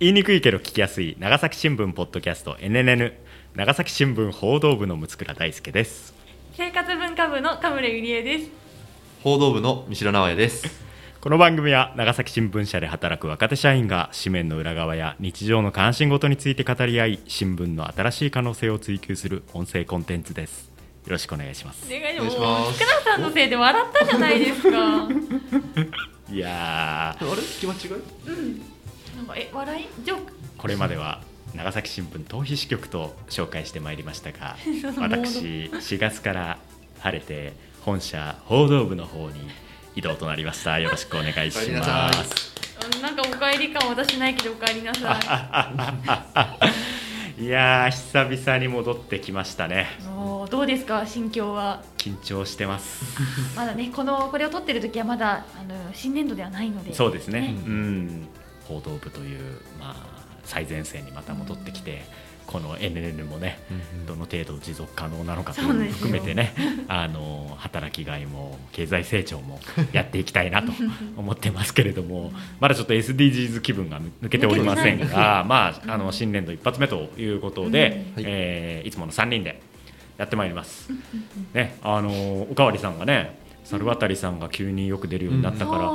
言いにくいけど聞きやすい長崎新聞ポッドキャスト NNN 長崎新聞報道部の六倉大輔です。生活文化部の田村ゆりえです。報道部の三城直也です。この番組は長崎新聞社で働く若手社員が紙面の裏側や日常の関心事について語り合い新聞の新しい可能性を追求する音声コンテンツです。よろしくお願いします。お願いします。福田さんのせいで笑ったじゃないですか。いやー。あれ？気持ちが？いえ笑い？ジョーク？これまでは長崎新聞逃避支局と紹介してまいりましたが 私4月から晴れて本社報道部の方に移動となりました。よろしくお願いします。うんなんかお帰り感私ないけどお帰りなさい。やー久々に戻ってきましたね。どうですか心境は？緊張してます。まだねこのこれを撮ってる時はまだあの新年度ではないので。そうですね。ね。うん報道部というまあ最前線にまた戻ってきてこの NN もねどの程度持続可能なのかというのも含めてねあの働きがいも経済成長も やっていきたいなと思ってますけれどもまだちょっと SDGs 気分が抜けておりませんが、まあ、あの新年度一発目ということで、うん。えーいつもの3人でやってまいります。ね、あのおかわりさんがね猿渡さんが急によく出るようになったから、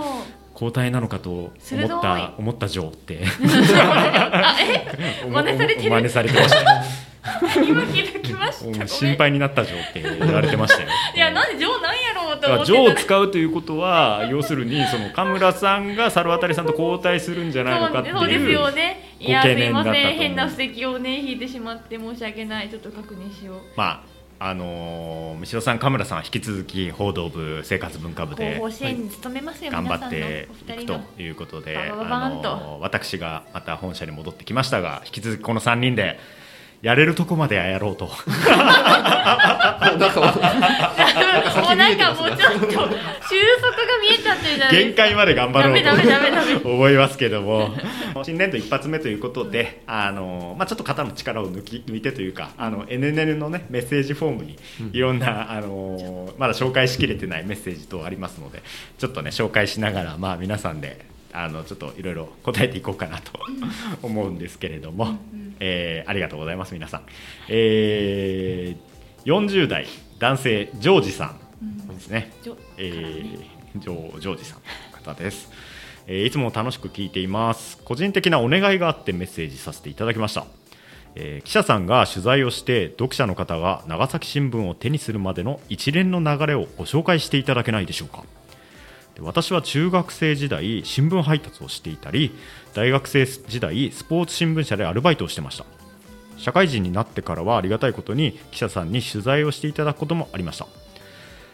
交代なのかと思った思ったジョーって。あえ？真似されてる？真似されてました。ね 今気づきました。心配になったジョーって言われてましたよ。いやなんでジョーなんやろうと思ってたらジョーを使うということは要するにその神村さんが猿渡さんと交代するんじゃないのかっていうそうですよね。いやごすいません。変な布石をね引いてしまって申し訳ない。ちょっと確認しよう。まああのー、三代さん、神村さんは引き続き報道部、生活文化部で後方支援に努めますよ、頑張っていくということで、あのー私がまた本社に戻ってきましたが、引き続きこの3人でやれるとこまではやろうと。なんかもうなんかもうちょっと収束が見えちゃってるじゃないですか。限界まで頑張ろうと思いますけども。新年度一発目ということであの、まあ、ちょっと肩の力を抜き抜いてというかあの NNN の、ね、メッセージフォームにいろんな、あのまだ紹介しきれてないメッセージ等ありますのでちょっとね紹介しながら、まあ、皆さんであのちょっといろいろ答えていこうかなと思うんですけれども、えーありがとうございます皆さん。えー40代男性ジョージさんですね。えー、ジョージョージさんの方です、えーいつも楽しく聞いています。個人的なお願いがあってメッセージさせていただきました、えー記者さんが取材をして読者の方が長崎新聞を手にするまでの一連の流れをご紹介していただけないでしょうか。で私は中学生時代新聞配達をしていたり大学生時代スポーツ新聞社でアルバイトをしてました。社会人になってからはありがたいことに記者さんに取材をしていただくこともありました。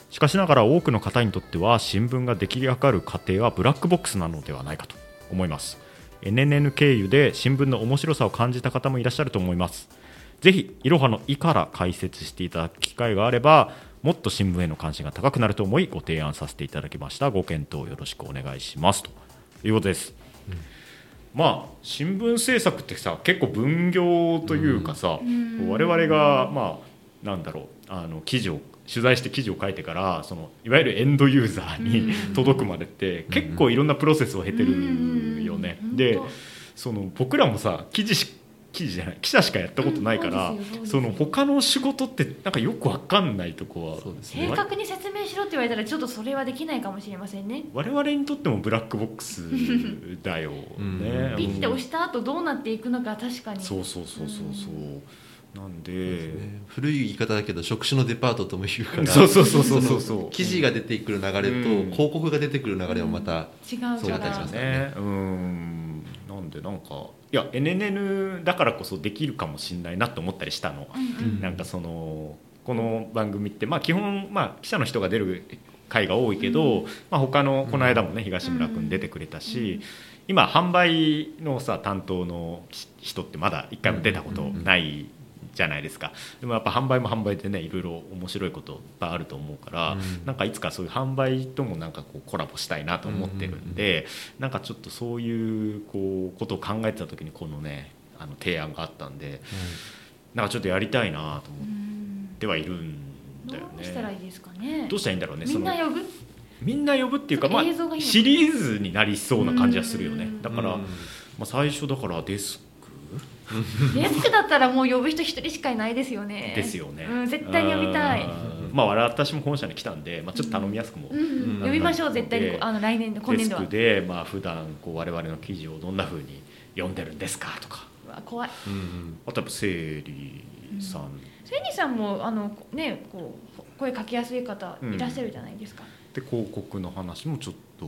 しかしながら多くの方にとっては新聞が出来上がる過程はブラックボックスなのではないかと思います。NNN 経由で新聞の面白さを感じた方もいらっしゃると思います。ぜひいろはの「い」から解説していただく機会があればもっと新聞への関心が高くなると思いご提案させていただきました。ご検討よろしくお願いします。ということです、まあ新聞制作ってさ結構分業というかさ、ん。我々がまあなんだろうあの記事を取材して記事を書いてからそのいわゆるエンドユーザーにうん。届くまでって結構いろんなプロセスを経てるよね。うん。で本その僕らもさ記事し記事じゃない記者しかやったことないから、うんその他の仕事ってなんかよくわかんないとこはそうです正確に説明しろって言われたらちょっとそれはできないかもしれませんね。我々にとってもブラックボックスだよね。うん。ピッて押しした後どうなっていくのか確かに。そうそうそうそうそう。なんで。ね。古い言い方だけど職種のデパートとも言うから そうそうそうそうそうそう。の記事が出てくる流れとうん。広告が出てくる流れもまた違うかそうだったりしらますね。うんなんでなんかいや NNN だからこそできるかもしれないなと思ったりしたの、うんうん。なんかそのこの番組ってまあ基本まあ記者の人が出る回が多いけど、まあ他のこの間もね東村君出てくれたし、今販売のさ担当の人ってまだ一回も出たことないじゃないですか。でもやっぱ販売も販売でねいろいろ面白いこといっぱいあると思うから、うん。なんかいつかそういう販売ともなんかこうコラボしたいなと思ってるんで、なんかちょっとそういうこうことを考えてた時にこのねあの提案があったんでなんかちょっとやりたいなと思っうんてはいるんだよどうしたらいいね。ですかね。どうしたらいいんだろうね。そのみんな呼ぶ？みんな呼ぶっていうか、まあシリーズになりそうな感じはするよね。うん。だから、うん。まあ、最初だからデス デスクだったらもう呼ぶ人一人しかいないですよね。クですよね、うん、絶対に呼びたい。うんまあ私も本社に来たんで、まあ、ちょっと頼みやすくも、呼びましょう絶対に。であの来年度今デス年度は。クで、まあ普段こう我々の記事をどんなふうに読んでるんですかとか。怖い。うんうん。あとやっぱ整理さん、セニさんもあのねこう声かけやすい方いらっしゃるじゃないですか、で広告の話もちょっと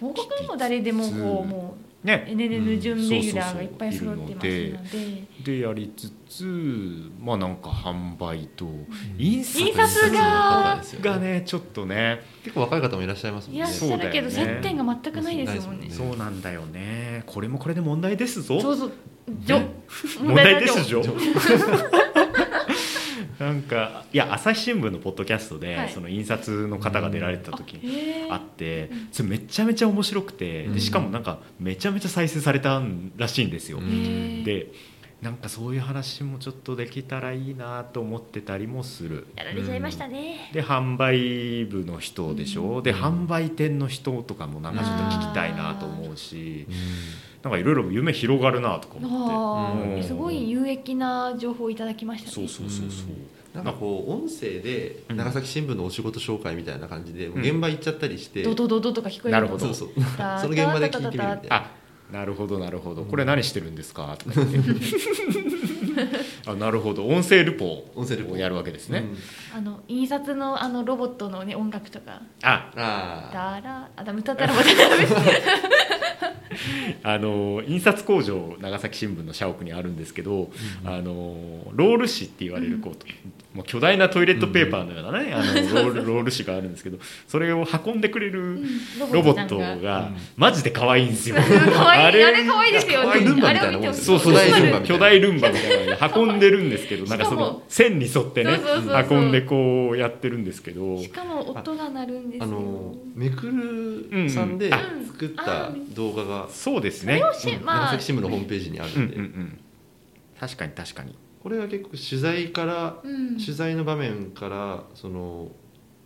報告にも誰でもこうもうね。NNN 準レギュラーがいっぱいそうそうそう揃ってますので。でやりつつまあなんか販売と印刷印刷ががねちょっとね。結構若い方もいらっしゃいますもんね。いらっしゃるけど接点が全くないですもんね。ね。そうなんだよね。これもこれで問題ですぞ。そうそう。じょ。問題ですじょじょなんかいや朝日新聞のポッドキャストで、はい。その印刷の方が出られた時にあってそれめちゃめちゃ面白くてうんでしかもなんかめちゃめちゃ再生されたらしいんですよ。でなんかそういう話もちょっとできたらいいなと思ってたりもする。やられちゃいましたね、で販売部の人でしょ、で販売店の人とかもなんかちょっと聞きたいなと思うしなんかいろいろ夢広がるなとか思あって、うん。ーすごい有益な情報をいただきましたね。そうそうそうそう、なんかこう音声で長崎新聞のお仕事紹介みたいな感じでん。現場行っちゃったりして、ドドドドとか聞こえるなるほど。そうそう。タその現場で聞いてみるみたいな。あなるほどなるほど。これ何してるんですか？とか言って。あなるほど。音声ルポ音声ルポをやるわけですね、うん。あの印刷のあのロボットのね音楽とか。あ。あだらあだ歌ったらまたダメ。あの印刷工場長崎新聞の社屋にあるんですけど、あのロール紙って言われるこう、もう巨大なトイレットペーパーのようなね、あのロール ロール紙があるんですけどそれを運んでくれるロボットがマジで可愛いんですよ。可愛い。あれ可愛いですよ可愛いルンバあみたいなもんれを見てほしい。そうそう巨大ルンバみたいな。巨大ルンバみたいなので運んでるんですけどなんかその線に沿ってね運んでこうやってるんですけど。しかも音が鳴るんですよ。あのめくるさんでうんうん。作った動画がそうですね。そうん。まあ。長崎新聞のホームページにあるうんうんんで、うん。確かに確かに。これは結構取材からうん。取材の場面からその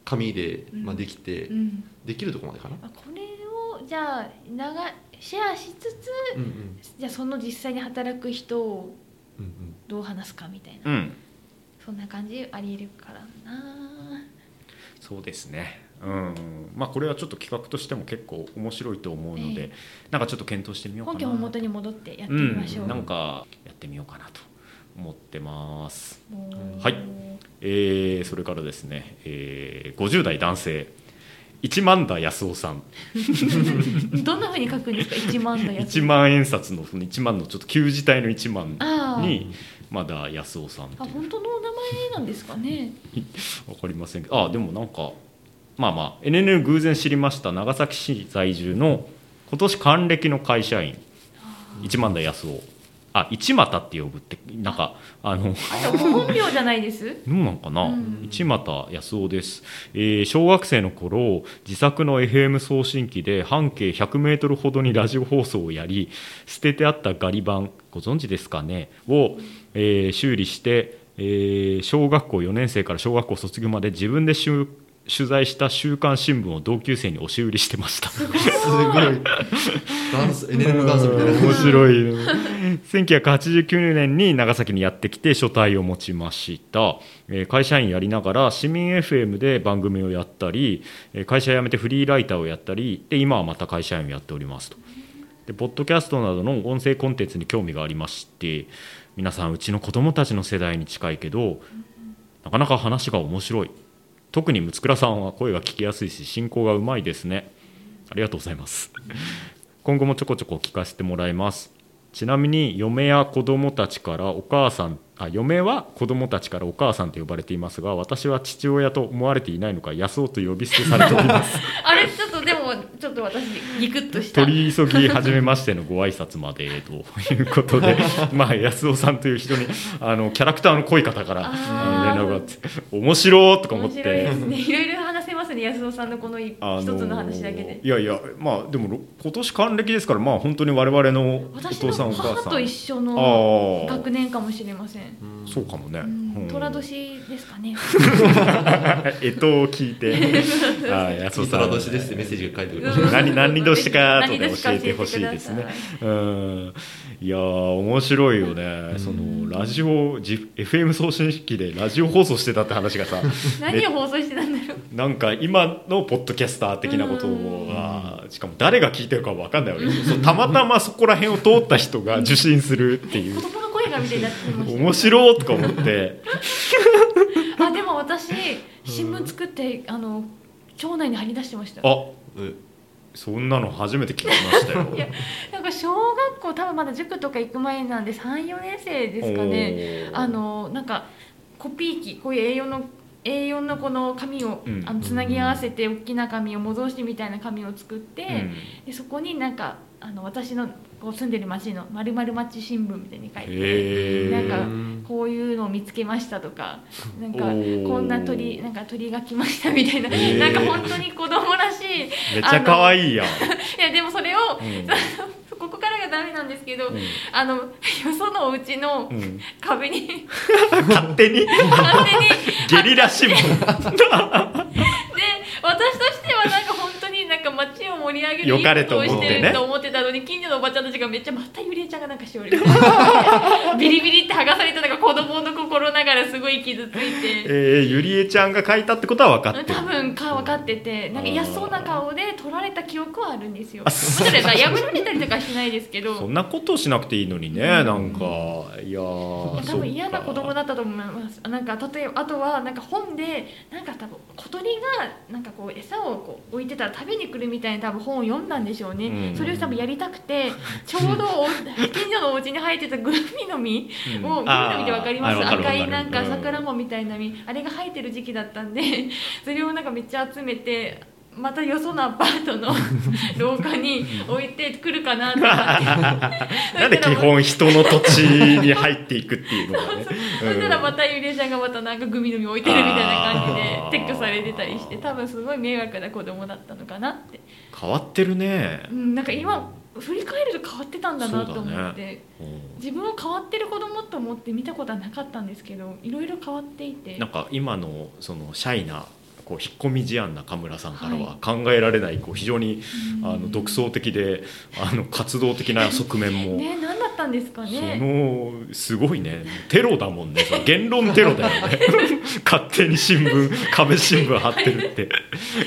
紙で、うん。まあ、できて、うん。できるところまでかな、あこれをじゃあ長シェアしつつうんうん。じゃあその実際に働く人をうんどう話すかみたいな、うん。そんな感じありえるからな。そうですね。うん。まあこれはちょっと企画としても結構面白いと思うので、えなんかちょっと検討してみようかな。本家本元に戻ってやってみましょう、うん、なんかやってみようかなと思ってます。はい。えーそれからですね、えー50代男性一万田康夫さん。どんなふうに書くんですか？1万のやつ1万円札のその1万のちょっと旧字体の1万にまだ安夫さんあ本当のお名前なんですかね？わかりませんけど。あでもなんかまあまあ NNN 偶然知りました長崎市在住の今年還暦の会社員一万田康夫あ一股って呼ぶってなんかあの本名じゃないです？どうなんかな、うん。一股康夫です、えー小学生の頃自作の FM 送信機で半径100メートルほどにラジオ放送をやり捨ててあったガリ版ご存知ですかね？を、えー修理して、えー小学校4年生から小学校卒業まで自分でしゅ取材した週刊新聞を同級生に押し売りしてました。すごい。ダンス ダンスみたいな。面白い。1989年に長崎にやってきて書体を持ちました、えー会社員やりながら市民 FM で番組をやったりえー会社辞めてフリーライターをやったりで今はまた会社員をやっておりますと。でポッドキャストなどの音声コンテンツに興味がありまして皆さんうちの子供たちの世代に近いけどなかなか話が面白い特に六倉さんは声が聞きやすいし進行がうまいですね。ありがとうございます。今後もちょこちょこ聞かせてもらいます。ちなみに嫁や子供たちからお母さんあ嫁は子供たちからお母さんと呼ばれていますが私は父親と思われていないのか安尾と呼び捨てされております。あれちょっとでもちょっと私ギクッとした。取り急ぎ初めましてのご挨拶までということで まあ安尾さんという人にあのキャラクターの濃い方から連絡があって面白いとか思っ面白いでてすね。いろいろ話せますね安尾さんのこの一つの話だけで。いやいやまあでもろ今年還暦ですからまあ本当に我々のお私父さんのお母さん。母と一緒あのー。学年かもしれませんうん。そうかもね、虎年ですかね。えとを聞いて。あー安尾さん。虎年ですってメッセージが書いてくる。うん。何何年か後で教えてほしいですね。うん。いやー面白いよね。そのラジオじ FM 送信機でラジオ放送してたって話がさ 何を放送してたんだろう。なんか今のポッドキャスター的なことがしかも誰が聞いてるか分かんないわたまたまそこら辺を通った人が受信するっていう子供の声がみたいになってました。面白いとか思って あでも私新聞作ってあの町内に貼り出してました。あうんそんなの初めて聞きましたよ いやなんか小学校多分まだ塾とか行く前なんで34年生ですかね。あのなんかコピー機こういう A4 の A4 のこの紙を、うんあのつなぎ合わせて大きな紙を模造紙みたいな紙を作って、うんでそこになんかあの私のこう住んでる町のまるまる町新聞みたいに書いて。へなんかーこういうのを見つけましたとか なんかこんな鳥なんか鳥が来ましたみたいな、なんか本当に子供らしいいめっちゃ可愛いやん、やでもそれを、うん。ここからがダメなんですけど、うん。あのよそのお家のうん、壁に勝手に？勝手に。ゲリラ新聞で私として街を盛り上げる良かれとを思ってね。してると思ってたのに近所のおばちゃんたちがめっちゃまたゆりえちゃんがなんかしており ビリビリって剥がされたのが子供の心ながらすごい傷ついて。えー、ゆりえちゃんが書いたってことは分かってる。多分か分かっててなんか嫌そうな顔で撮られた記憶はあるんですよ。もちろんさ破られたりとかはしないですけど。そんなことしなくていいのにね、なんか。いや多分嫌な子供だっったと思います。なんか例えばあとはなんか本でなんか多分小鳥がなんかこう餌をこう置いてたら食べに来るみたいな多分本を読んだんでしょうね、うん。それを多分やりたくて ちょうどお近所のお家に生えてたグミの実うん。をグミの実で分かります。赤いなんかうん。桜もみたいな実。あれが生えてる時期だったんでそれをなんかめっちゃ集めてまたよそのアパートの廊下に置いてくるかなとか。っ てなんで基本人の土地に入っていくっていうのがね。そしたらまたゆりえちゃんがまたなんかグミの実置いてるみたいな感じで撤去されてたりして多分すごい迷惑な子供だったのかなって、変わってるね。うん、なんか今振り返ると変わってたんだなと思って、うん。自分を変わってる子供と思って見たことはなかったんですけどいろいろ変わっていて。なんか今のそのシャイなこう引っ込み思案な中村さんからはは考えられないこう非常にうん。あの独創的であの活動的な側面も、ね何だったんですかそねのすごいね。テロだもんね。その言論テロだよね。勝手に新聞壁新聞貼ってるって。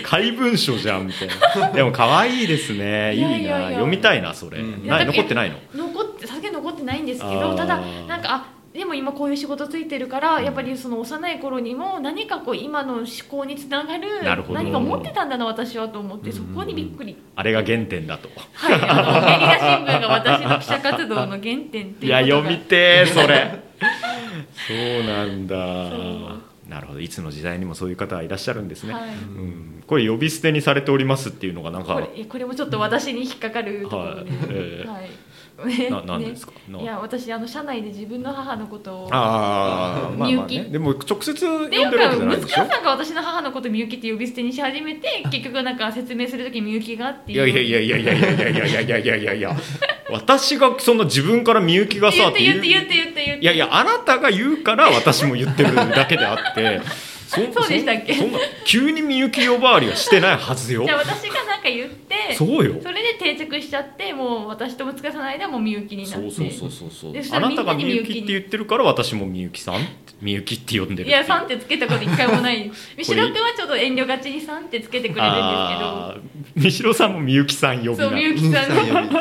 怪文書じゃんみたいな。でも可愛いですね。いいないやいや。いや読みたいなそれ、うん。残ってないの？残って酒残ってないんですけどただなんかあでも今こういう仕事ついてるからやっぱりその幼い頃にも何かこう今の思考につながる何か持ってたんだな私はと思ってそこにびっくり。あれが原点だと。はい、あのゲリラ新聞が私の記者活動の原点っていういが。や読みてーそれ。そうなんだ。なるほど。いつの時代にもそういう方はいらっしゃるんですね、はい。うん、これ呼び捨てにされておりますっていうのがなんか。これこれもちょっと私に引っかかるところで、はい。ええ。はいな なんですか、ね。いや私あの社内で自分の母のことをああまあまあみゆき。ねでも直接呼んでるわけじゃないでしょ息子さんが私の母のことみゆきって呼び捨てにし始めて 結局なんか説明するときみゆきがっていういやいやいやいやいやいやいやいやいやいやいや。私がそんな自分からみゆきがさ言って言って言って言って言って。いやいやあなたが言うから私も言ってるだけであってそ そうでしたっけ？そんな急にみゆき呼ばわりはしてないはずよ。じゃあ私がなんか言ってそうよ。それで定着しちゃってもう私と息子さんの間もみゆきになって。そうそうそうそうあなたがみゆきって言ってるから私もみゆきさんみゆきって呼んでるいや「さん」ってつけたこと一回もない。三代君はちょっと遠慮がちに「さん」ってつけてくれるんですあー三代さんもみゆきさん呼びなけどそうみゆきさん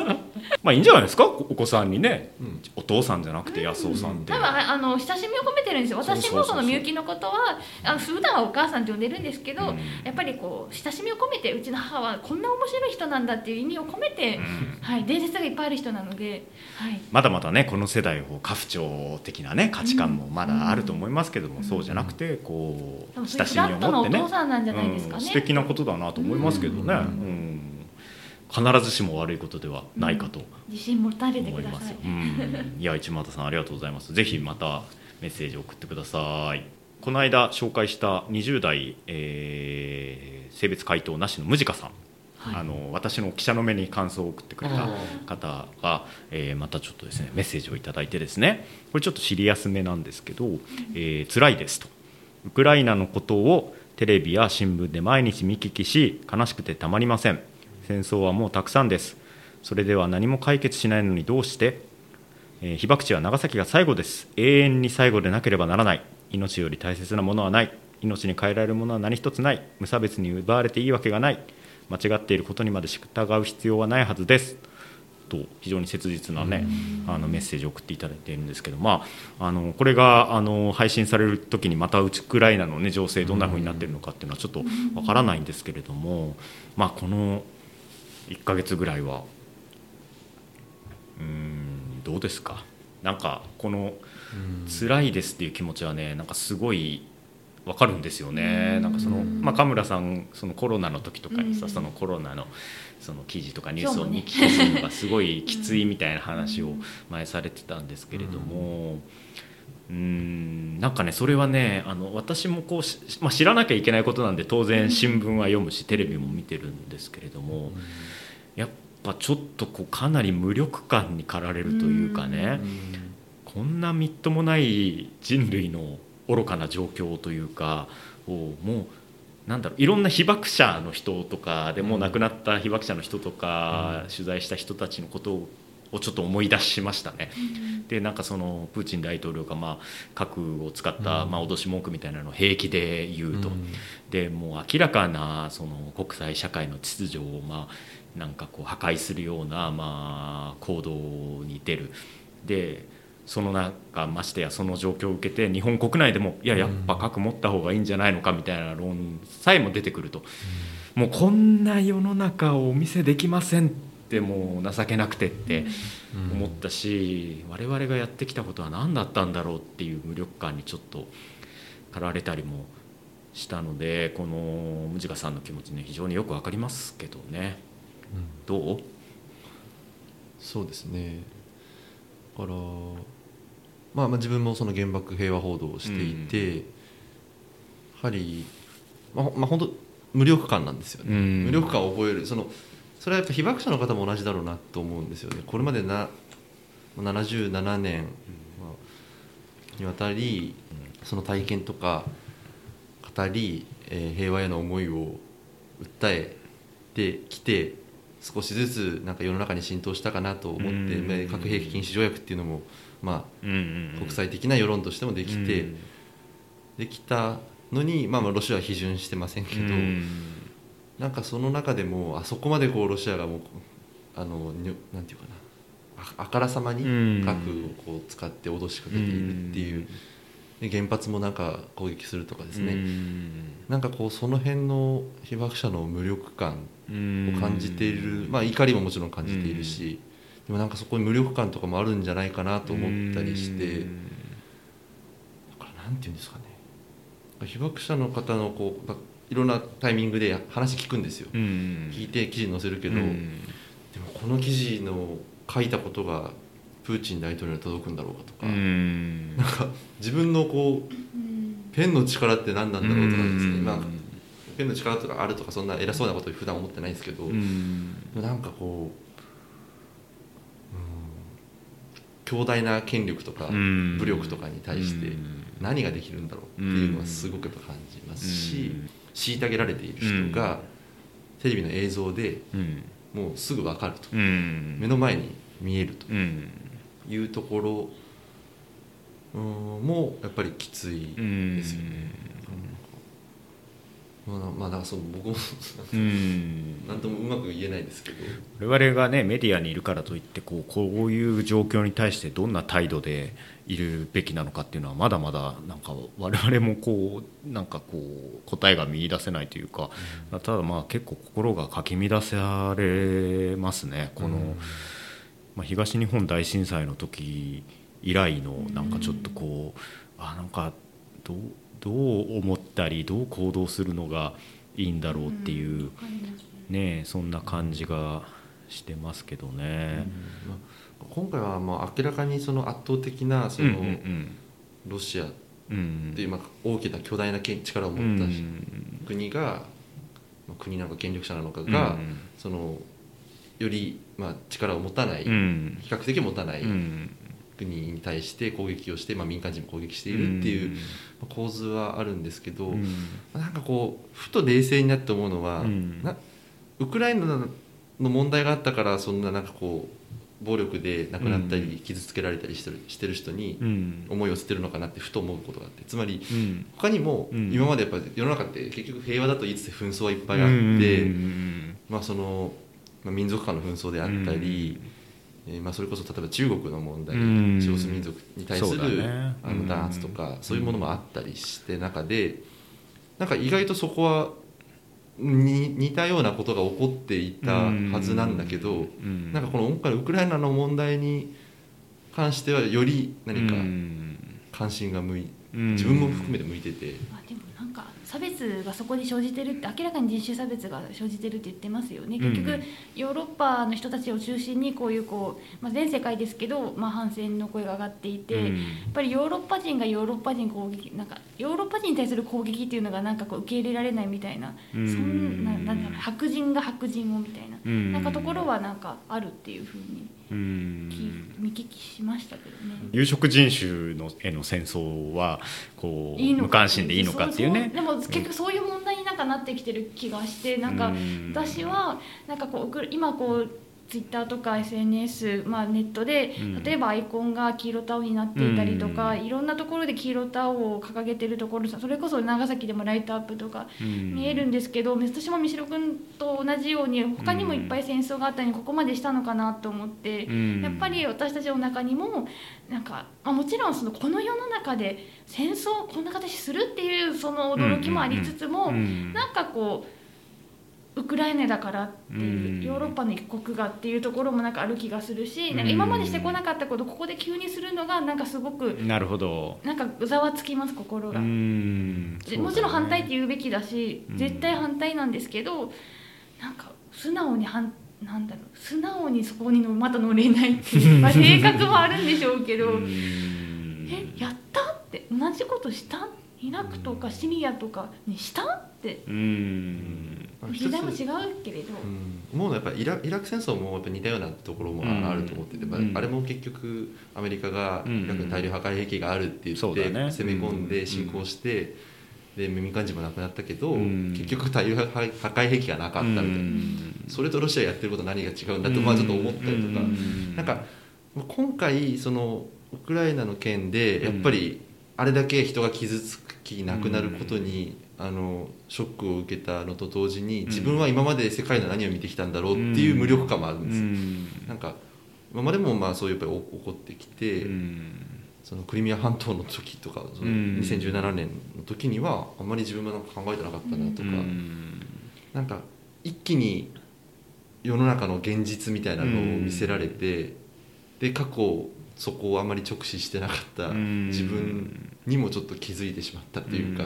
のまあいいんじゃないですか？おお子さんにね、うん。お父さんじゃなくて安尾さんって、多分あの親しみを込めてるんですよ。私もそのみゆきのことはあの普段はお母さんって呼んでるんですけど、うん。やっぱりこう親しみを込めてうちの母はこんな面白い人なんだっていう意味を込めて、うん。はい、伝説がいっぱいある人なので、はい、まだまだねこの世代を家父長的なね価値観もまだあると思いますけども、そうじゃなくてこう親しみを持ってね。父さんなんじゃないですかね。うん。素敵なことだなと思いますけどね、うん。うん必ずしも悪いことではないかと自信持たれてください。。うん、いや市俣さんありがとうございます。ぜひまたメッセージを送ってください。この間紹介した20代、えー性別回答なしのムジカさんあの私の記者の目に感想を送ってくれたあ方が、えーまたちょっとですねメッセージをいただいてですねこれちょっとシリアスめなんですけど「えー辛いです」と「ウクライナのことをテレビや新聞で毎日見聞きし悲しくてたまりません戦争はもうたくさんです。それでは何も解決しないのにどうして？えー被爆地は長崎が最後です。永遠に最後でなければならない。命より大切なものはない。命に変えられるものは何一つない。無差別に奪われていいわけがない。間違っていることにまで従う必要はないはずです。と非常に切実なねあのメッセージを送っていただいているんですけど、まあ、あのこれがあの配信される時にまたウクライナの、ね、情勢どんなふうになっているのかっていうのはちょっとわからないんですけれども、まあ、この1ヶ月ぐらいは。うーんどうですか？なんかこの辛いですっていう気持ちはねなんかすごいわかるんですよね。なんかそのまあ神村さんそのコロナの時とかにさうん。そのコロナのその記事とかニュースを見聞きするのがすごいきついみたいな話を前されてたんですけれども。うーんなんかねそれはねあの私もこうし、まあ、知らなきゃいけないことなんで当然新聞は読むしテレビも見てるんですけれども、やっぱちょっとこうかなり無力感に駆られるというかね、こんなみっともない人類の愚かな状況というかをもうなんだろういろんな被爆者の人とかでもう亡くなった被爆者の人とか、取材した人たちのことをちょっと思い出しましたね。でなんかそのプーチン大統領がまあ核を使ったまあ脅し文句みたいなのを平気で言うと、でもう明らかなその国際社会の秩序をまあなんかこう破壊するようなまあ行動に出る。でその中ましてやその状況を受けて日本国内でもいややっぱ核持った方がいいんじゃないのかみたいな論さえも出てくると、もうこんな世の中をお見せできませんってもう情けなくてって思ったし、我々がやってきたことは何だったんだろうっていう無力感にちょっと駆られたりもしたのでこのムジカさんの気持ちね非常によくわかりますけどね。どう？そうですね。だから、まあ、まあ自分もその原爆平和報道をしていて、やはり、まあ、ほまあ本当無力感なんですよね、うん。無力感を覚える。そのそれはやっぱ被爆者の方も同じだろうなと思うんですよね。これまでな77年、まあにわたりその体験とか語り、えー平和への思いを訴えてきて少しずつなんか世の中に浸透したかなと思って、核兵器禁止条約っていうのも、まあ、国際的な世論としてもできて、うん。できたのに、まあ、まあロシアは批准してませんけど、うんなんかその中でもあそこまでこうロシアがもうあのになんていうかな。ああからさまにうん。核をこう使って脅しかけているっていう、で原発もなんか攻撃するとかですね、うん。なんかこうその辺の被爆者の無力感うん。を感じている、まあ、怒りももちろん感じているし、でもなんかそこに無力感とかもあるんじゃないかなと思ったりして、うん。だからなんていうんですかね。被爆者の方のこうまあいろんなタイミングで話聞くんですよ、うん聞いて記事に載せるけど、うんでもこの記事の書いたことがプーチン大統領に届くんだろうかとか、うんなんか自分のこうペンの力って何なんだろうとかですね、まあ、ペンの力とかあるとかそんな偉そうなこと普段思ってないんですけど、うんなんかこう、うん、強大な権力とかうん武力とかに対してうん何ができるんだろうっていうのはすごくやっぱ感じますし、虐げられている人がテレビの映像でうん。もうすぐ分かると、うん。目の前に見えると。うん。いうところうんもやっぱりきついうん。ですよね。まあ、まあ、だからその僕もうん。何ともうまく言えないですけど、我々がねメディアにいるからといってこうこういう状況に対してどんな態度でいるべきなのかっていうのはまだまだなんか我々もこうなんかこう答えが見出せないというか、ただまあ結構心がかき乱されますね。この、まあ、東日本大震災の時以来のなんかちょっとこう、あなんかどうどう思ったりどう行動するのがいいんだろうっていう、ねそんな感じがしてますけどね。まあ今回はもう明らかにその圧倒的なそうんのうん。ロシアっうんうん。ていうまあ大きな巨大な権力を持ったうん国がまあ国なのか権力者なのかが、うんそのより、まあ、力を持たない、うん。比較的持たないうん。国に対して攻撃をして、まあ、民間人も攻撃しているっていう、まあ構図はあるんですけど、うん。なんかこうふと冷静になって思うのは、うん。なウクライナの問題があったからそんななんかこう暴力で亡くなったり傷つけられたりしてるしてる人にうん。思いを捨てるのかなってふと思うことがあってつまりうん他にもうん。今までやっぱり世の中って結局平和だと言いつつ紛争はいっぱいあって、うんまあそのまあ、民族間の紛争であったり、えーまあ、それこそ例えば中国の問題、うん。少数民族に対する、ね。あの弾圧とか、うん。そういうものもあったりして中でなんか意外とそこはに似たようなことが起こっていたはずなんだけど、うんなんかこの今回のウクライナの問題に関してはより何かうん。関心が向いうん。自分も含めて向いてて。差別がそこに生じてるって明らかに人種差別が生じてるって言ってますよね。結局、うん。ヨーロッパの人たちを中心にこういうこう、まあ、全世界ですけど、まあ、反戦の声が上がっていて、うん。やっぱりヨーロッパ人がヨーロッパ人攻撃なんかヨーロッパ人に対する攻撃っていうのがなんかこう受け入れられないみたいな、うん。そんななんだろう白人が白人をみたいな、うん。なんかところはなんかあるっていうふうに見聞きしましたけどね。有色人種のへの戦争はこう無関心でいいのかっていうね。でも結局そういう問題になんかなってきてる気がしてなんかうん。私はなんかこう今こうツイッターとか SNS、まあ、ネットでうん。例えばアイコンが黄色タオになっていたりとか、うん。いろんなところで黄色タオを掲げてるところそれこそ長崎でもライトアップとか見えるんですけど、私も三代君と同じように他にもいっぱい戦争があったのにここまでしたのかなと思って、うん。やっぱり私たちの中にもなんか、まあ、もちろんそのこの世の中で戦争をこんな形するっていうその驚きもありつつも、うん。なんかこうウクライナだからっていう、うん。ヨーロッパの一国がっていうところもなんかある気がするし、うん。なんか今までしてこなかったことここで急にするのがなんかすごくなるほど。なんかざわつきます心が。うん。でもちろん反対って言うべきだし、うん。絶対反対なんですけどなんか素直に反なんだろう素直にそこにのまだ乗れないっていう、まあ、性格もあるんでしょうけど、うん。えやったって同じことしたイラクとかシリアとかにしたって。うん。まあ時代も違うけれど、うん、思うのはやっぱりイライラク戦争もやっぱ似たようなところもああると思ってて、まあうん。あれも結局アメリカがうん。イラクに大量破壊兵器があるって言って攻め込んうん。で侵攻して、で民間人も亡くなったけど、うん。結局大量破壊兵器がなかったみたいな、それとロシアやってること何が違うんだとまあちょっと思ったりとか、うん。なんか今回そのウクライナの件でやっぱりあれだけ人が傷つき亡くなることに、あのショックを受けたのと同時に自分は今まで世界の何を見てきたんだろうっていう無力感もあるんですよ、なんか今までもまあそういうやっぱり起こってきて、そのクリミア半島の時とかそのうん。2017年の時にはあんまり自分はなんか考えてなかったなとか、なんか一気に世の中の現実みたいなのを見せられて、で過去そこをあまり直視してなかった自分にもちょっと気づいてしまったっていうか、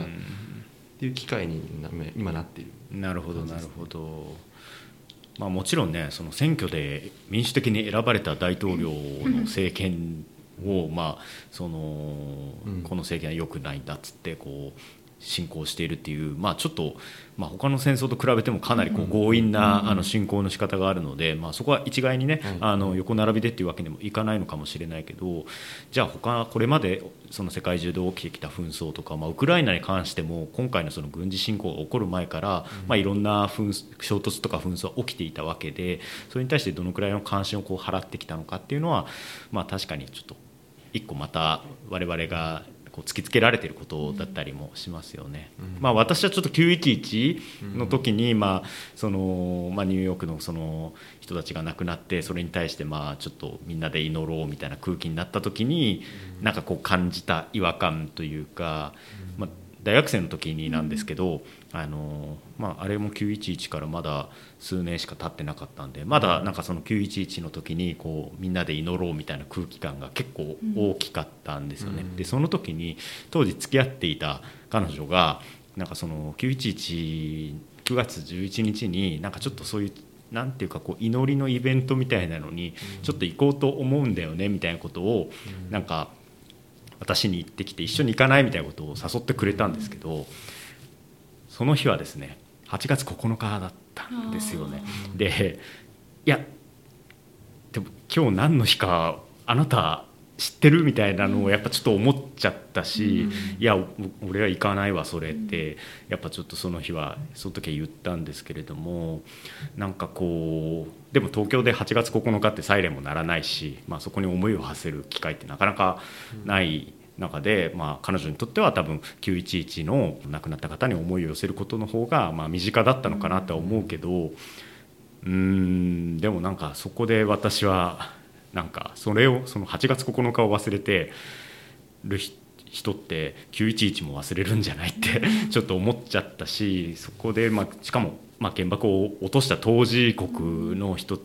っていう機会にな今なっている。なるほどなるほど、まあ、もちろんねその選挙で民主的に選ばれた大統領の政権を、まあそのうん。この政権は良くないんだっつってこう侵攻しているっていう、まあ、ちょっと、まあ、他の戦争と比べてもかなりこう強引なあの侵攻の仕方があるので、まあ、そこは一概にね、はいあの横並びでっていうわけにもいかないのかもしれないけどじゃあ他これまでその世界中で起きてきた紛争とか、まあ、ウクライナに関しても今回のその軍事侵攻が起こる前から、まあ、いろんな紛衝突とか紛争は起きていたわけでそれに対してどのくらいの関心をこう払ってきたのかっていうのは、まあ、確かにちょっと一個また我々がこう突きつけられていることだったりもしますよね。うん。まあ、私はちょっと911の時に、まあそのまあ、ニューヨークのその人たちが亡くなってそれに対してまあちょっとみんなで祈ろうみたいな空気になった時になんかこう感じた違和感というか、まあ、大学生の時になんですけど、あのまあ、あれも911からまだ数年しか経ってなかったんでまだなんかその911の時にこうみんなで祈ろうみたいな空気感が結構大きかったんですよね。うん。でその時に当時付き合っていた彼女がなんかその91 9月11日になんかちょっとそういうなんていうかこう祈りのイベントみたいなのにちょっと行こうと思うんだよねみたいなことをなんか私に言ってきて一緒に行かないみたいなことを誘ってくれたんですけどその日はですね8月9日だったんですよね。でいやでも今日何の日かあなた知ってるみたいなのをやっぱちょっと思っちゃったし、いや俺は行かないわそれってやっぱちょっとその日はその時は言ったんですけれどもなんかこうでも東京で8月9日ってサイレンも鳴らないし、まあ、そこに思いを馳せる機会ってなかなかない中で、まあ、彼女にとっては多分911の亡くなった方に思いを寄せることの方がまあ身近だったのかなとは思うけどうんでもなんかそこで私は。なんかそれをその8月9日を忘れてる人って911も忘れるんじゃないってちょっと思っちゃったしそこで、まあ、しかも、まあ、原爆を落とした当事国の人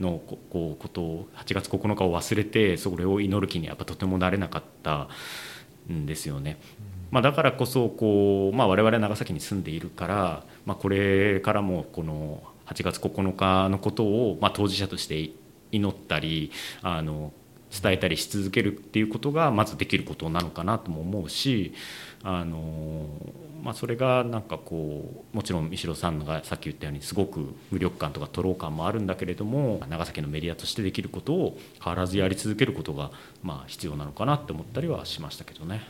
のこうことを8月9日を忘れてそれを祈る気にやっぱとてもなれなかったんですよね。まあ、だからこそこう、まあ、我々長崎に住んでいるから、まあ、これからもこの8月9日のことを、まあ、当事者として祈ったりあの伝えたりし続けるっていうことがまずできることなのかなとも思うしあの、まあ、それがなんかこうもちろん三代さんがさっき言ったようにすごく無力感とか徒労感もあるんだけれども長崎のメディアとしてできることを変わらずやり続けることがまあ必要なのかなって思ったりはしましたけどね。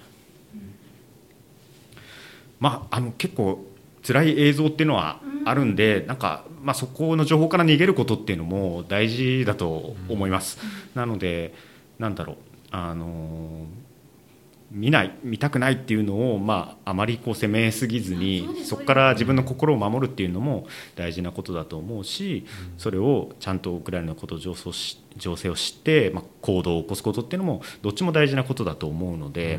まあ、あの結構辛い映像っていうのはあるんで、なんか、まあ、そこの情報から逃げることっていうのも大事だと思います。なのでなんだろうあの見ない見たくないっていうのを、まあ、あまりこう責めすぎずにそこから自分の心を守るっていうのも大事なことだと思うし、それをちゃんとウクライナのことを情情勢を知って、まあ、行動を起こすことっていうのもどっちも大事なことだと思うので、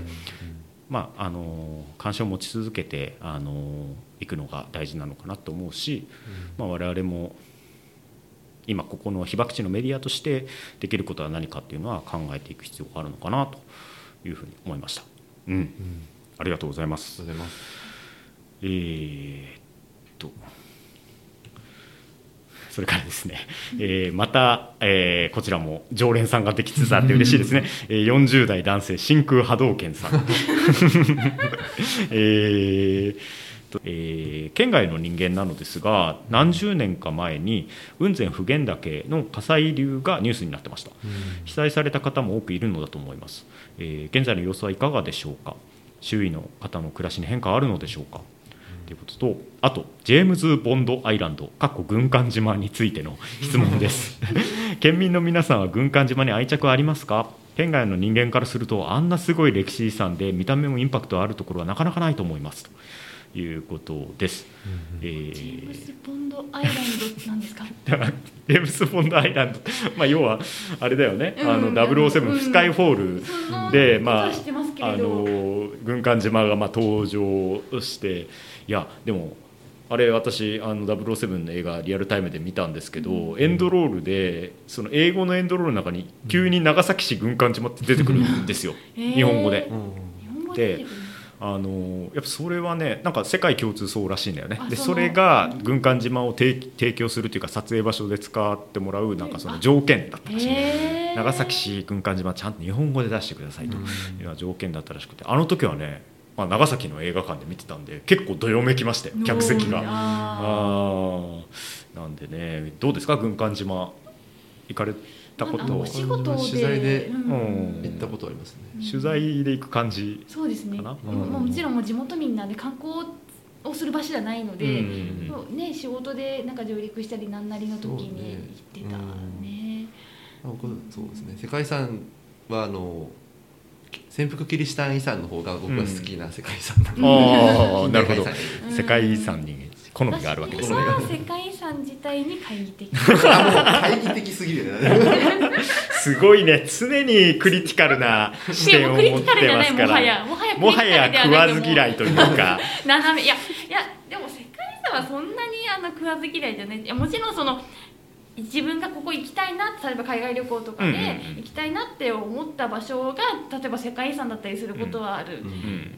まあ、あの関心を持ち続けてあのいくのが大事なのかなと思うし、まあ、我々も今ここの被爆地のメディアとしてできることは何かっていうのは考えていく必要があるのかなというふうに思いました。うん、うん、ありがとうございます。えー、っと。それからですね、えー、また、えー、こちらも常連さんができつつあって嬉しいですね、えー、40代男性真空波動拳さん、えーえー、県外の人間なのですが何十年か前に雲仙普賢岳の火砕流がニュースになってました、被災された方も多くいるのだと思います、えー、現在の様子はいかがでしょうか？周囲の方の暮らしに変化あるのでしょうか？ということとあとジェームズ・ボンドアイランドかっこ軍艦島についての 質問です。県民の皆さんは軍艦島に愛着ありますか？県外の人間からするとあんなすごい歴史遺産で見た目もインパクトあるところはなかなかないと思います。ということです。うんうん、えー、ジェームス・ボンドアイランドなんですか？ジェームス・ボンドアイランド、まあ、要はあれだよね、うん、あの007、スカイフォールで、まあ、あの軍艦島がまあ登場していやでもあれ私あの007の映画リアルタイムで見たんですけど、うん、エンドロールでその英語のエンドロールの中に急に長崎市軍艦島って出てくるんですよ、日本語で。であのやっぱそれはねなんか世界共通そうらしいんだよね。でそれが軍艦島を提供するというか撮影場所で使ってもらうなんかその条件だったらしい、長崎市軍艦島ちゃんと日本語で出してくださいというのは条件だったらしくて。あの時はねまあ、長崎の映画館で見てたんで結構どよめきまして客席が。あなんでねどうですか軍艦島行かれたことお仕事取材で、うん、行ったことありますね、うん、取材で行く感じそうですね、うん、もちろんも地元民なんで観光をする場所じゃないので、うん、ね、仕事でなんか上陸したりなんなりの時に行ってたね。そうですね。世界遺産はあの潜伏キリシタン遺産の方が僕は好きな世界遺産なので、ああなるほど。世界遺産に好みがあるわけですね。世界遺産自体に懐疑的。懐疑的すぎる すごいね。常にクリティカルな視点を持ってますから。もはや食わず嫌い。とい。うか斜めい。やい。やでも世界遺産はそんなにあの食わず嫌い。じゃない。い。やもちろんその自分がここ行きたい。な例えば海外旅行とかで行きたい。なって思った場所が例えば世界遺産だったりすることはある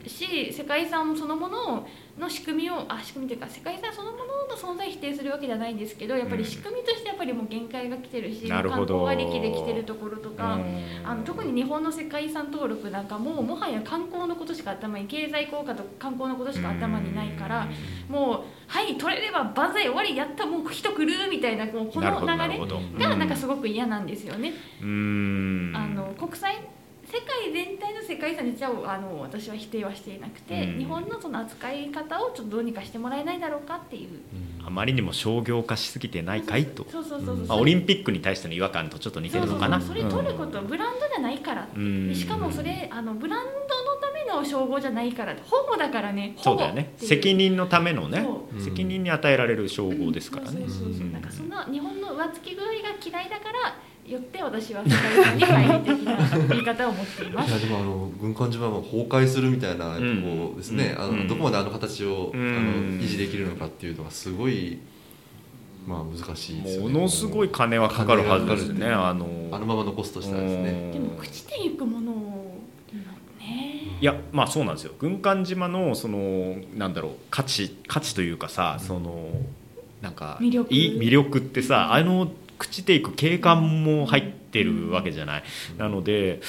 し世界遺産そのものの仕組みをあ仕組みというか世界遺産そのものの存在否定するわけじゃないんですけどやっぱり仕組みとしてやっぱりもう限界が来てるし、なるほど。観光ありきで来てるところとか、うん。あの特に日本の世界遺産登録なんかももはや観光のことしか頭に経済効果と観光のことしか頭にないからもうはい取れれば万歳終わりやったもう人来るみたいなもうこの流れがなんかすごく嫌なんですよね。うん。あの国際世界全体の世界遺産実はあの私は否定はしていなくて、うん。日本のその扱い方をちょっとどうにかしてもらえないだろうかっていう。あまりにも商業化しすぎてないかいと。そうそうそうそうまあ、オリンピックに対しての違和感とちょっと似てるのかな？それ取ることはブランドじゃないから、うん。でしかもそれあのブランドのための称号じゃないから保護だからね。そうだよね。責任のためのね責任に与えられる称号ですからね。日本の上付き具合が嫌いだからよって私は世界遺産に入り的な言い方を持っています。いやでもあの軍艦島は崩壊するみたいなとこですね、あうん。うん。のどこまであの形を、うん。あの維持できるのかっていうのがすごい、まあ、難しいですよね。ものすごい金はかかるはずですね。あのあのまま残すとしたらですね。うん。でも朽ちていくものいやまあそうなんですよ。軍艦島のそのなんだろう価値価値というかさそのなんか魅力。いい魅力ってさあの朽ちていく景観も入ってるわけじゃない、なので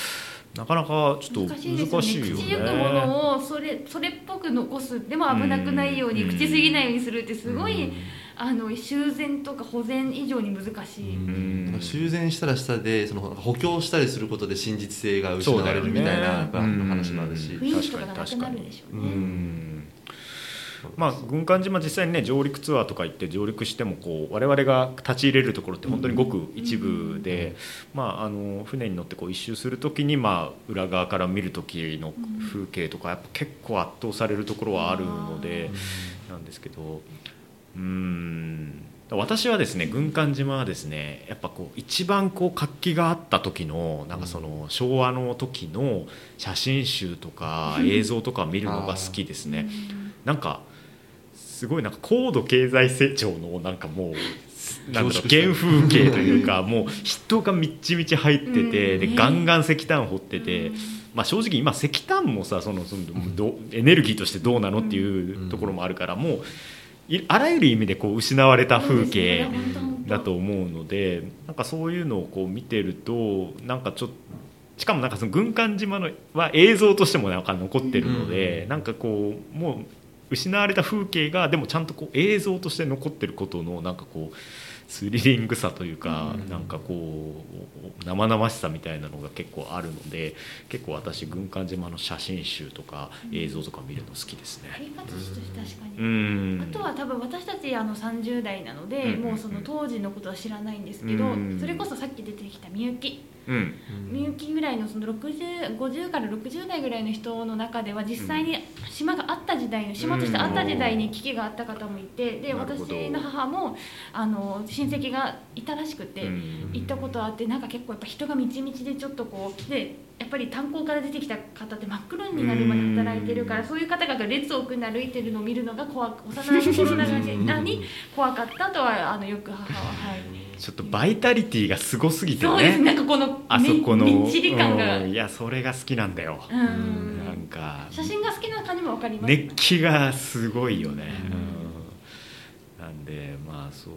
なかなかちょっと難しいですよね。いよね。朽ちゆくものをそれそれっぽく残す。でも危なくないようにうん。朽ちすぎないようにするってすごい、うん。あの修繕とか保全以上に難しい、んなん。か修繕したらしたでその補強したりすることで真実性が失われるみたいなね話もあるし、うん。雰囲気とかがなくなるでしょううね、んまあ、軍艦島実際にね上陸ツアーとか行って上陸してもこう我々が立ち入れるところって本当にごく一部で、まあ、あの船に乗ってこう一周する時に、まあ、裏側から見る時の風景とかやっぱ結構圧倒されるところはあるのでなんですけどうん。私はですね軍艦島はですねやっぱこう一番こう活気があった時のなんかその昭和の時の写真集とか映像とか見るのが好きですね。なんかすごいなんか高度経済成長のなんかもうなんだろう原風景というか もう人がみっちみち入っててでガンガン石炭掘っててうん。まあ正直今石炭もさそのそのどエネルギーとしてどうなのっていうところもあるからもういあらゆる意味でこう失われた風景だと思うのでなんかそういうのをこう見てるとなんかちょっとしかもなんかその軍艦島のは映像としてもなんか残ってるので、うん。なんかこうもう失われた風景がでもちゃんとこう映像として残ってることのなんかこうスリリングさというか、うん。なんかこう生々しさみたいなのが結構あるので結構私軍艦島の写真集とか映像とか見るの好きですね。生活として確かに、うん。あとは多分私たちあの30代なので、うん。もうその当時のことは知らないんですけど、うん。それこそさっき出てきたみゆき。うんみゆきぐらいのその60 50から60代ぐらいの人の中では実際に島があった時代の島としてあった時代に危機があった方もいてで私の母もあの親戚がいたらしくて。うん。行ったことあってなんか結構やっぱ人がみちみちでちょっとこうでやっぱり炭鉱から出てきた方って真っ黒になるまで働いてるからそういう方が列を組んで歩いてるのを見るのが怖く幼い頃ながらに怖かったとはあのよく母は。はい。ちょっとバイタリティがすごすぎてそうです。ねなんかこのあそこのみみっちり感が。うん。いやそれが好きなんだよ、うん。なんか。写真が好きな感じもわかります。熱気がすごいよね、うん。なんでまあそう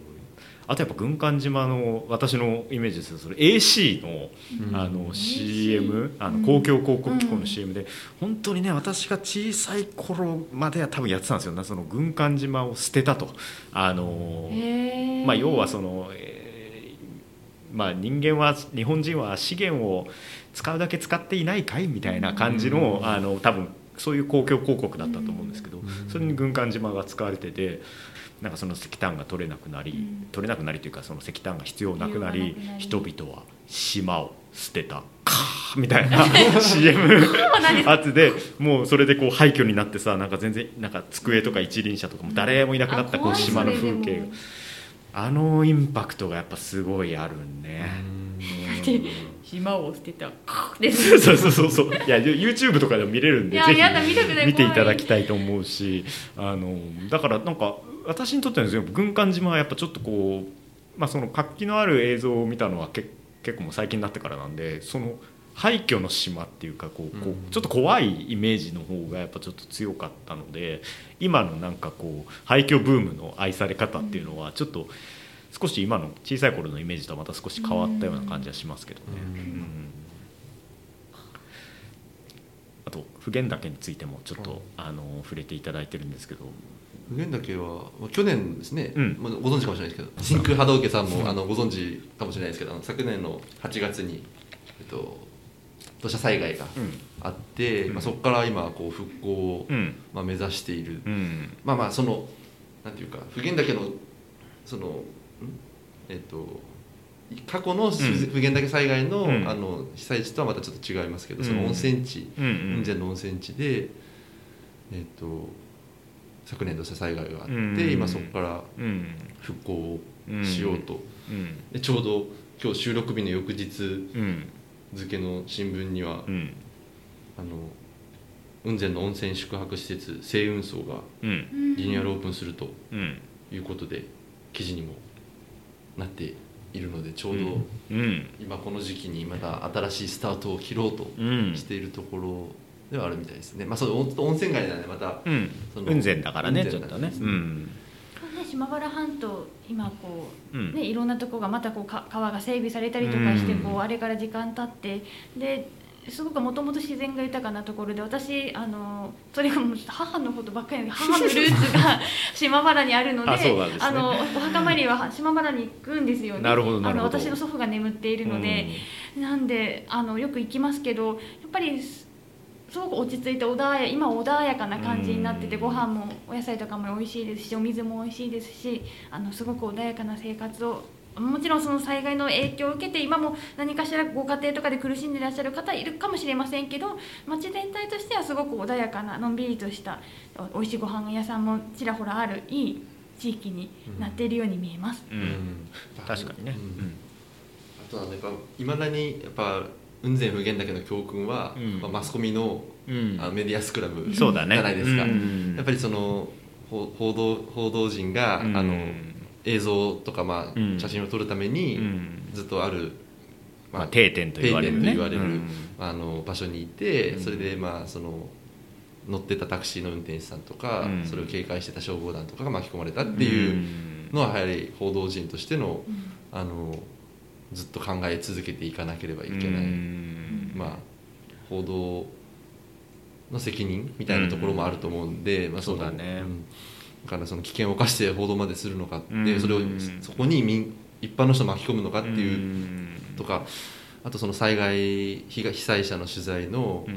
あとやっぱ軍艦島の私のイメージですそれ AC の,、うん。あの CM あうんの公共広告機構の CM で、本当にね私が小さい頃までは多分やってたんですよ。ねその軍艦島を捨てたと。あのまあ、要はその、えーまあ、人間は日本人は資源を使うだけ使っていないかいみたいな感じの,、あの多分そういう公共広告だったと思うんですけど、うん。それに軍艦島が使われててなんかその石炭が取れなくなり、うん。取れなくなりというかその石炭が必要なくなり必要がなくなり。人々は島を捨てた。カーみたいな CM そうなんでもうそれでこう廃墟になってさなんか全然なんか机とか一輪車とかも誰もいなくなったこう島の風景が。あのインパクトがやっぱすごいあるね。って島を捨てた。ですそうそうそう。そういや YouTube とかでも見れるんいでぜひ見ていただき怖たいと思うし。あのだからなんか私にとってのですね軍艦島はやっぱちょっとこう、まあ、その活気のある映像を見たのはけ結構もう最近になってからなんでその廃墟の島っていうかこうこうちょっと怖いイメージの方がやっぱちょっと強かったので今のなんかこう廃墟ブームの愛され方っていうのはちょっと少し今の小さい頃のイメージとはまた少し変わったような感じはしますけどね。あと普賢岳についてもちょっとあの触れていただいてるんですけど普賢岳はまあ去年ですね、うん。まあ、ご存知かもしれないですけど真空波動家さんもあのご存知かもしれないですけど昨年の8月に、えっと、土砂災害がうん。あって、うん。まあ、そこから今こう復興を、うん。まあ、目指している、うん。まあまあそのなんていうか普賢岳のそのん？えっと過去の普賢岳災害の,、うん。あの被災地とはまたちょっと違いますけど、うん。その温泉地雲仙の温泉地で、えっと昨年土砂災害があって、うん。今そこからうん。復興をしようと、うん。でちょうど今日収録日の翌日うん。付の新聞には、うん。あの雲仙の温泉宿泊施設清雲荘がうん。リニューアルオープンするとうん。いうことで記事にもなっているのでちょうどうん。今この時期にまた新しいスタートを切ろうとうん。しているところではあるみたいですね、まあそう温温泉街なんでまたうん。その雲仙だからね雲ちょっとね。うん。ね島原半島今こう、うん。ね、いろんなとこがまたこうか川が整備されたりとかして、うんこうあれから時間経ってですごくもともと自然が豊かなところで私あのそれがもう母のことばっかりで 母のルーツが 島原にあるのでね。あのお墓参りは島原に行くんですよね。なるほどなるほど。あの私の祖父が眠っているので、なんであのよく行きますけどやっぱりすすごく落ち着いて穏や今穏やかな感じになっててうん。ご飯もお野菜とかも美味しいですしお水も美味しいですしあのすごく穏やかな生活をもちろんその災害の影響を受けて今も何かしらご家庭とかで苦しんでいらっしゃる方いるかもしれませんけど町全体としてはすごく穏やかなのんびりとしたお美味しいご飯屋さんもちらほらあるいい地域になっているように見えます。うん。確かにね。うん。あとはやっぱいまだにやっぱ雲仙普賢岳の教訓は、うん。まあマスコミのうん。あのメディアスクラブじゃないですか、うん。やっぱりその報道報道陣が、あの映像とか、まあ写真を撮るために、ずっとある、まあ定点と言われるねわれるあの場所にいて、それでまあその乗ってたタクシーの運転手さん。とか、それを警戒してた消防団とかが巻き込まれたっていうのはやはり報道陣としてのあのずっと考え続けていかなければいけない、うん。まあ、報道の責任みたいなところもあると思うんで、まあ、のそうだね。ん。だからその危険を冒して報道までするのかって、うん。それをそこに民一般の人を巻き込むのかっていううん。とかあとその災害被害被災者の取材の、う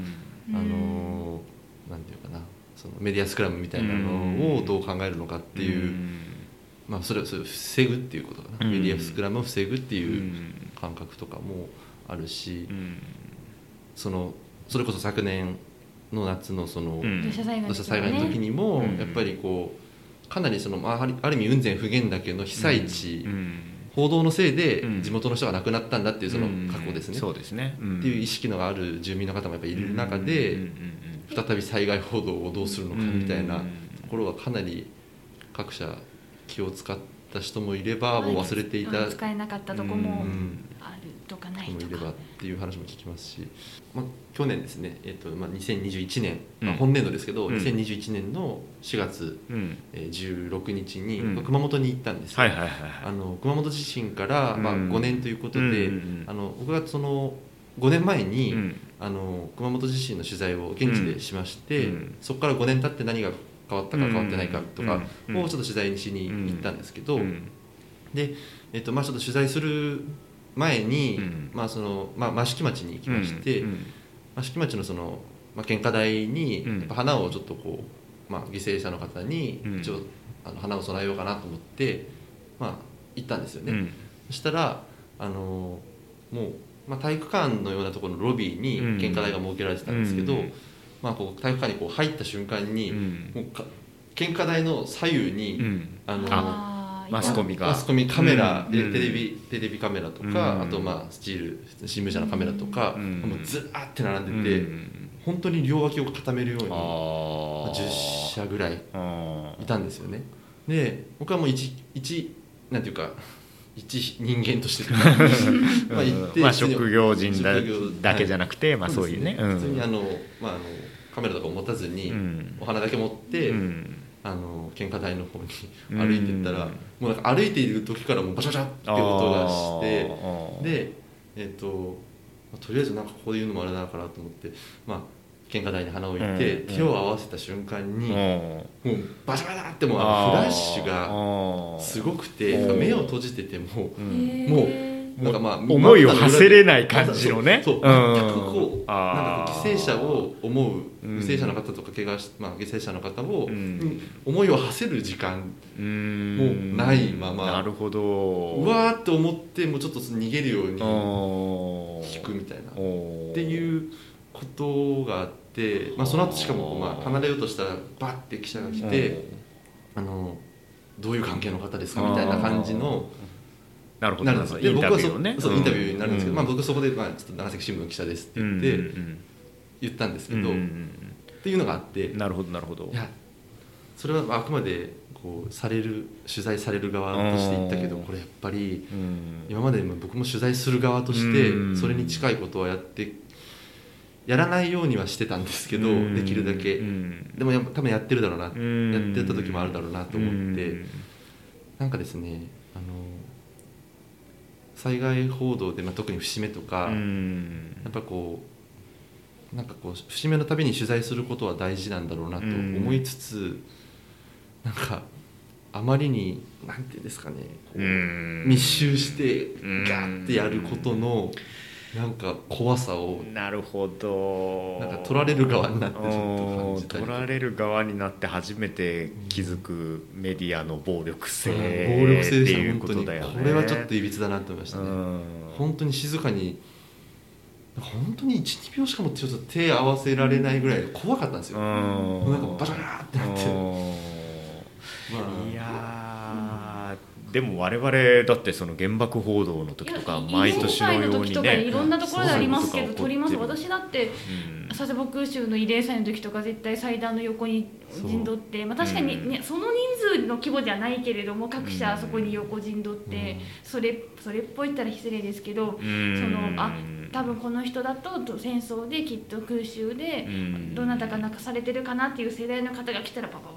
ん。あのなんていうかなそのメディアスクラムみたいなのをどう考えるのかっていう、まあ、それをそれを防ぐっていうことかな、うん。メディアスクラムを防ぐってういうん。感覚とかもあるし、うん。そのそれこそ昨年の夏のその、うん。土砂災害の時にも、うん。やっぱりこうかなりその、まあ、あるある意味雲仙普賢岳の被災地、うん。報道のせいでうん。地元の人が亡くなったんだっていうその過去ですね、そうですね。っっていう意識のある住民の方もやっぱりいる中で、再び災害報道をどうするのかみたいなところはかなり各社気を使った人もいればもう忘れていたうん使えなかったとこうもん。あるとかないと。かいればっていう話も聞きますし、まあ、去年ですね、えっとまあ、2021年、うん。まあ、本年度ですけど、うん。2021年の4月、うん。えー16日に、うん。まあ熊本に行ったんですよ。はいはいはいあの熊本地震から、まあ、うん5年ということで、あの僕がその5年前に、うん。あの熊本地震の取材を現地でしまして、うん。そこから5年経って何が変わったかうん。変わってないかとかうん。をちょっと取材しに行ったんですけど、うん。で、えっとまあ、ちょっと取材する前に、うん。まあそのまあ、益城町に行きまして、うん。益城町のその、まあ、献花台にうん。やっぱ花をちょっとこう、まあ、犠牲者の方にうん。一応、あの花を供えようかなと思って、まあ、行ったんですよね。うん。そしたらあのもう、まあ、体育館のようなところのロビーにうん。献花台が設けられてたんですけど、うんまあ、こう体育館にこう入った瞬間に、うん。もうか献花台の左右に、うん。あのマスコミが。マスコミカメラ、うん。でテレビテレビカメラとか、うん。あとまあスチール新聞社のカメラとか、うん。もうずらーって並んでて、うん。本当に両脇を固めるように、あー。10社ぐらいあいたんですよね。で僕はもう一一なんていうか一人間として まあ行って、まあ、職業人だ職業だけじゃなくて、まあ、そういうね。うん。普通にあの、まあ、あのカメラとか持たずに、うん。お花だけ持って、うん。あの献花台の方にうん。歩いてったら、もうなんか歩いている時からもうバシャバシャって音がしてでえっ、とまあとりあえずなんかここで言うのもあれだからと思ってまあ献花台に花を置いて、うん。手を合わせた瞬間に、うん。もうバシャバシャってもうあのフラッシュががすごくてうん目を閉じててもうん。へー。もなんかまあ思いを馳せれない感じのね。そう。こうなんかこう犠牲者を思ううん。犠牲者の方とか怪我し、まあ、犠牲者の方を、思いを馳せる時間うんもうないまま。なるほど。うわーって思ってもうちょっと逃げるようにお引くみたいな。っっていうことがあって、まあ、その後しかもまあ離れようとしたらバッて記者が来て「あのどういう関係の方ですか?」みたいな感じのなるほど。なるほどイン僕はそタビューをね。そうインタビューになるんですけど、まあ、僕僕そこで、まあ、ちょっと長崎新聞記者ですって言って言ったんですけど、っていうのがあっていなるほどなるほど。やそれはあくまでこうされる取材される側として言ったけどうん。これやっぱりうん。今までも僕も取材する側としてうん。それに近いことはやってやらないようにはしてたんですけどうん。できるだけ。うん。でもや多分やってるだろうなやうん。ってた時もあるだろうなと思って。うん。なんかですねあの災害報道で、まあ、特に節目とかうん。やっぱこうなんかこう節目のたびに取材することは大事なんだろうなと思いつつ、なんかあまりになんていうんですかね、密集してうん。ガーってやることのなんか怖さをなるほど。なんか取られる側になってちょっと感じたり取られる側になって初めて気づくメディアの暴力性暴って力性でしたいうこ本当にとだよね。これはちょっといびつだなと思いましたね。うん。本当に静かに本当に12秒しかもちょっと手合わせられないぐらい怖かったんですよ。もうなんかバシャバシャってなって。まあいやーでも我々だってその原爆報道の時とか毎年のように慰霊祭の時とかいねろんなところでありますけど撮ります私だってうん。佐世保空襲の慰霊祭の時とか絶対祭壇の横に陣取って、まあ、確かに、ねその人数の規模じゃないけれども各うん。社そこに横陣取って、それそれっぽいったら失礼ですけど、うん。そのあ多分この人だとと戦争できっと空襲でうん。どなたか亡くされてるかなっていう世代の方が来たらパパ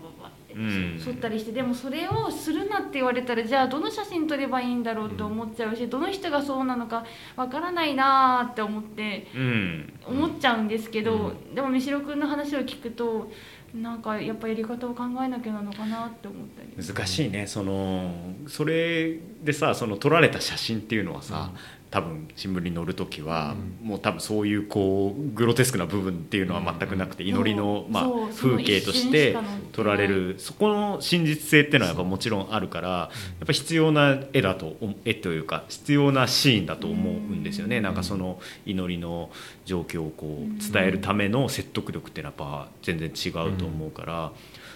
剃ったりしてでもそれをするなって言われたらじゃあどの写真撮ればいいんだろうと思っちゃうしどの人がそうなのかわからないなーって思ってうん。思っちゃうんですけど、うでも三代君の話を聞くとなんかやっぱやり方を考えなきゃなのかなって思ったり。難しいね。そのそれでさその撮られた写真っていうのはさ、多分新聞に載る時は、もう多分そういうこうグロテスクな部分っていうのは全くなくて、祈りの、ま風景として撮られるそこの真実性っていうのはやっぱもちろんあるからやっぱ必要な絵だと絵というか必要なシーンだと思うんですよね、なんかその祈りの状況をこう伝えるための説得力っていうのはやっぱ全然違うと思うから、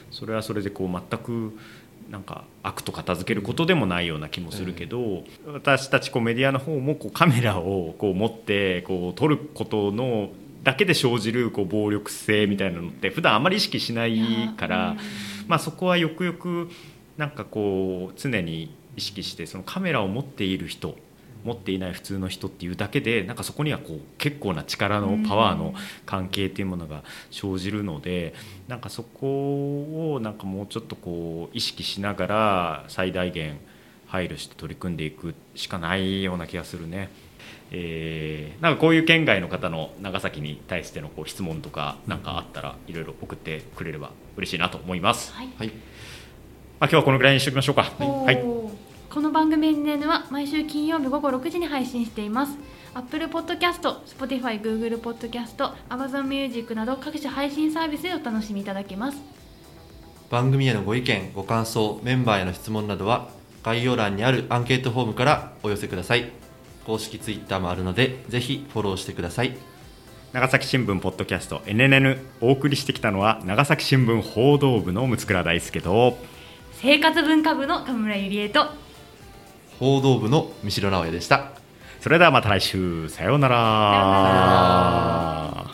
それはそれでこう全くなんか悪と片付けることでもないような気もするけど、私たちこうメディアの方もこうカメラをこう持ってこう撮ることのだけで生じるこう暴力性みたいなのって普段あまり意識しないから、まあ、そこはよくよくなんかこう常に意識してそのカメラを持っている人持っていない普通の人っていうだけでなんかそこにはこう結構な力のパワーの関係っていうものが生じるのでなんかそこをなんかもうちょっとこう意識しながら最大限配慮して取り組んでいくしかないような気がするね。えーなんかこういう県外の方の長崎に対してのこう質問とかなんかあったらいろいろ送ってくれれば嬉しいなと思います。はいはいあ今日はこのぐらいにしておきましょうか。はい。この番組 NN は毎週金曜日午後6時に配信しています。Apple Podcast、Spotify、Google Podcast、Amazon Music など各種配信サービスでお楽しみいただけます。番組へのご意見ご感想メンバーへの質問などは概要欄にあるアンケートフォームからお寄せください。公式ツイッターもあるのでぜひフォローしてください。長崎新聞ポッドキャスト NNN お送りしてきたのは長崎新聞報道部の六倉大輔と生活文化部の神村ゆりえと報道部の三代直哉でした。それではまた来週。さようなら。さようなら。